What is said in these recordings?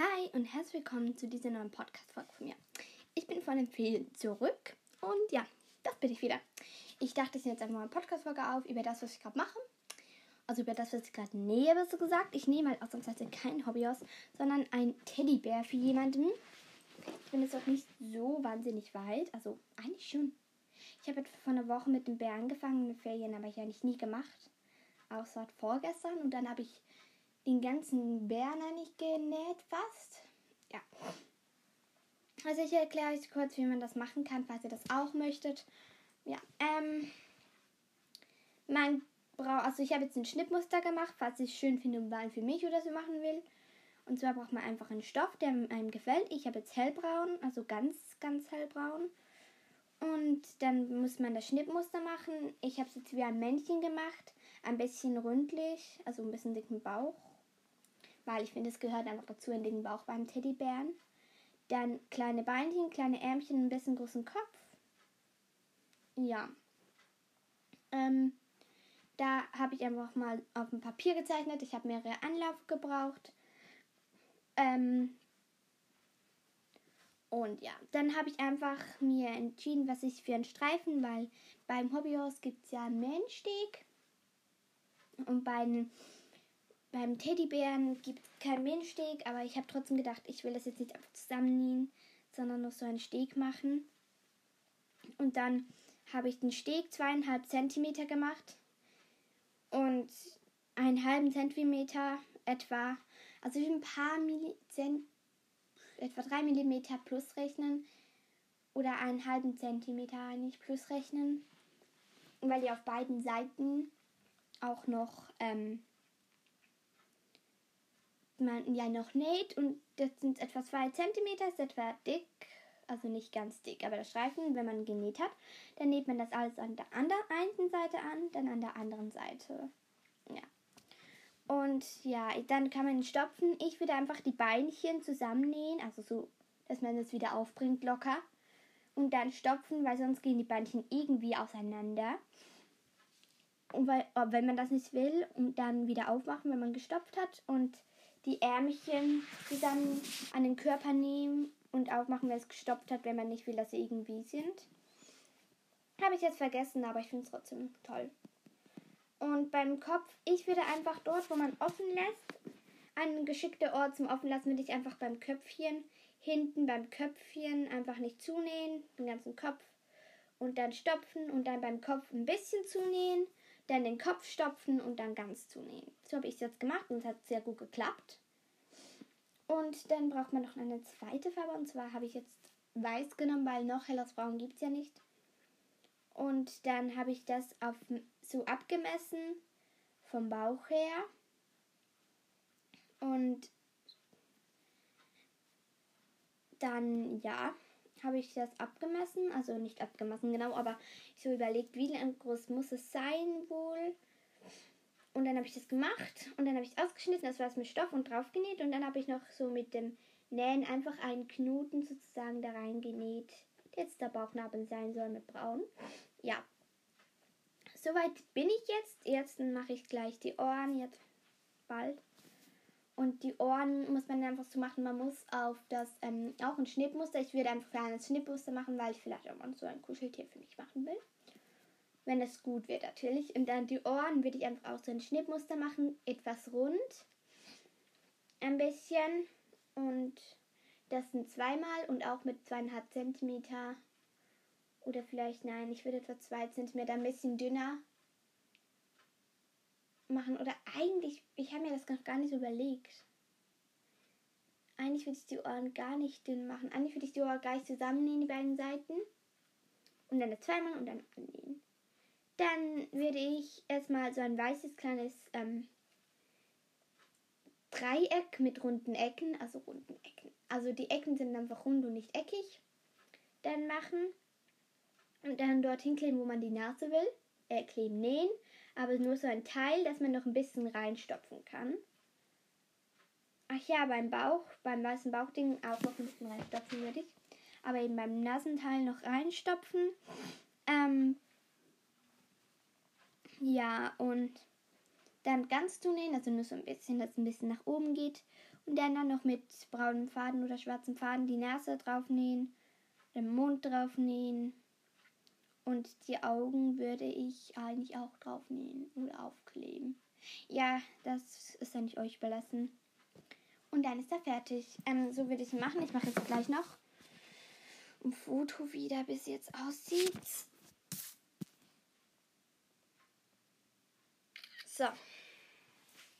Hi und herzlich willkommen zu dieser neuen Podcast-Folge von mir. Ich bin von den Ferien zurück und ja, das bin ich wieder. Ich dachte, ich nehme jetzt einfach mal eine Podcast-Folge auf über das, was ich gerade mache. Also über das, was ich gerade nähe, besser gesagt. Ich nehme halt ausnahmsweise kein Hobby aus, sondern ein Teddybär für jemanden. Ich bin jetzt auch nicht so wahnsinnig weit. Also eigentlich schon. Ich habe vor einer Woche mit dem Bär angefangen. Mit Ferien habe ich eigentlich nie gemacht. Außer vorgestern. Und dann habe ich den ganzen Bären nicht genäht fast. Ja. Also ich erkläre euch kurz, wie man das machen kann, falls ihr das auch möchtet. Ja, ähm, man braucht, also ich habe jetzt ein Schnittmuster gemacht, falls ich es schön finde und mal für mich oder so machen will. Und zwar braucht man einfach einen Stoff, der einem gefällt. Ich habe jetzt hellbraun, also ganz, ganz hellbraun. Und dann muss man das Schnittmuster machen. Ich habe es jetzt wie ein Männchen gemacht. Ein bisschen rundlich, also ein bisschen dicken Bauch weil ich finde, es gehört einfach dazu in den Bauch beim Teddybären. Dann kleine Beinchen, kleine Ärmchen, ein bisschen großen Kopf. Ja. Ähm, da habe ich einfach mal auf dem Papier gezeichnet. Ich habe mehrere Anlauf gebraucht. Ähm, und ja, dann habe ich einfach mir entschieden, was ich für einen Streifen, weil beim Hobbyhaus gibt es ja einen Mähnsteg. Und bei den beim Teddybären gibt es keinen Mähnsteg, aber ich habe trotzdem gedacht, ich will das jetzt nicht einfach zusammennähen, sondern nur so einen Steg machen. Und dann habe ich den Steg zweieinhalb Zentimeter gemacht und einen halben Zentimeter etwa, also ein paar Milli etwa drei Millimeter plus rechnen oder einen halben Zentimeter eigentlich plus rechnen, weil die auf beiden Seiten auch noch ähm, man ja noch näht und das sind etwa 2 cm, ist etwa dick, also nicht ganz dick, aber der Streifen, wenn man genäht hat, dann näht man das alles an der einen Seite an, dann an der anderen Seite. Ja. Und ja, dann kann man ihn stopfen. Ich würde einfach die Beinchen zusammennähen, also so, dass man das wieder aufbringt locker. Und dann stopfen, weil sonst gehen die Beinchen irgendwie auseinander. Und weil, wenn man das nicht will, und dann wieder aufmachen, wenn man gestopft hat. Und die Ärmchen zusammen an den Körper nehmen und aufmachen, wenn es gestoppt hat, wenn man nicht will, dass sie irgendwie sind. Habe ich jetzt vergessen, aber ich finde es trotzdem toll. Und beim Kopf, ich würde einfach dort, wo man offen lässt, einen geschickten Ort zum Offenlassen würde ich einfach beim Köpfchen, hinten beim Köpfchen einfach nicht zunähen, den ganzen Kopf und dann stopfen und dann beim Kopf ein bisschen zunähen dann den Kopf stopfen und dann ganz zunähen. So habe ich es jetzt gemacht und es hat sehr gut geklappt. Und dann braucht man noch eine zweite Farbe und zwar habe ich jetzt weiß genommen, weil noch helles Braun gibt es ja nicht. Und dann habe ich das auf so abgemessen vom Bauch her. Und dann, ja, habe ich das abgemessen. Also nicht abgemessen, genau, aber ich so überlegt, wie groß muss es sein wohl. Und dann habe ich das gemacht und dann habe ich es ausgeschnitten, das war es mit Stoff und drauf genäht und dann habe ich noch so mit dem Nähen einfach einen Knoten sozusagen da reingenäht, der jetzt der Bauchnabel sein soll mit braun. Ja. Soweit bin ich jetzt. Jetzt mache ich gleich die Ohren, jetzt bald. Und die Ohren muss man einfach so machen. Man muss auf das ähm, auch ein Schnittmuster. Ich würde einfach ein Schnittmuster machen, weil ich vielleicht auch mal so ein Kuscheltier für mich machen will. Wenn es gut wird natürlich. Und dann die Ohren würde ich einfach auch so ein Schnittmuster machen. Etwas rund. Ein bisschen. Und das sind zweimal und auch mit zweieinhalb Zentimeter. Oder vielleicht, nein, ich würde etwa zwei Zentimeter ein bisschen dünner machen. Oder eigentlich, ich habe mir das noch gar nicht überlegt. Eigentlich würde ich die Ohren gar nicht dünn machen. Eigentlich würde ich die Ohren gleich zusammennähen, die beiden Seiten. Und dann das zweimal und dann annähen. Dann würde ich erstmal so ein weißes kleines ähm, Dreieck mit runden Ecken, also runden Ecken. Also die Ecken sind einfach rund und nicht eckig. Dann machen und dann dorthin kleben, wo man die Nase will. Äh, kleben, nähen aber nur so ein Teil, dass man noch ein bisschen reinstopfen kann. Ach ja, beim Bauch, beim weißen Bauchding auch noch ein bisschen reinstopfen würde ich. Aber eben beim Nasenteil noch reinstopfen. Ähm, ja, und dann ganz zunähen, also nur so ein bisschen, dass es ein bisschen nach oben geht. Und dann, dann noch mit braunem Faden oder schwarzem Faden die Nase draufnähen, den Mund draufnähen. Und die Augen würde ich eigentlich auch draufnähen oder aufkleben. Ja, das ist dann nicht euch überlassen. Und dann ist er fertig. Ähm, so würde ich ihn machen. Ich mache jetzt gleich noch ein Foto wieder, wie es jetzt aussieht. So.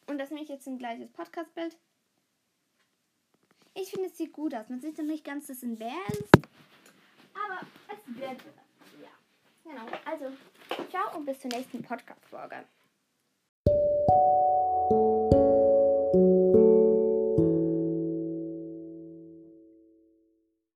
Und das nehme ich jetzt ein gleiches Podcast-Bild. Ich finde, es sieht gut aus. Man sieht noch nicht ganz, dass es ein Bär ist. Aber es wird. Genau. Also, ciao und bis zur nächsten Podcast-Folge.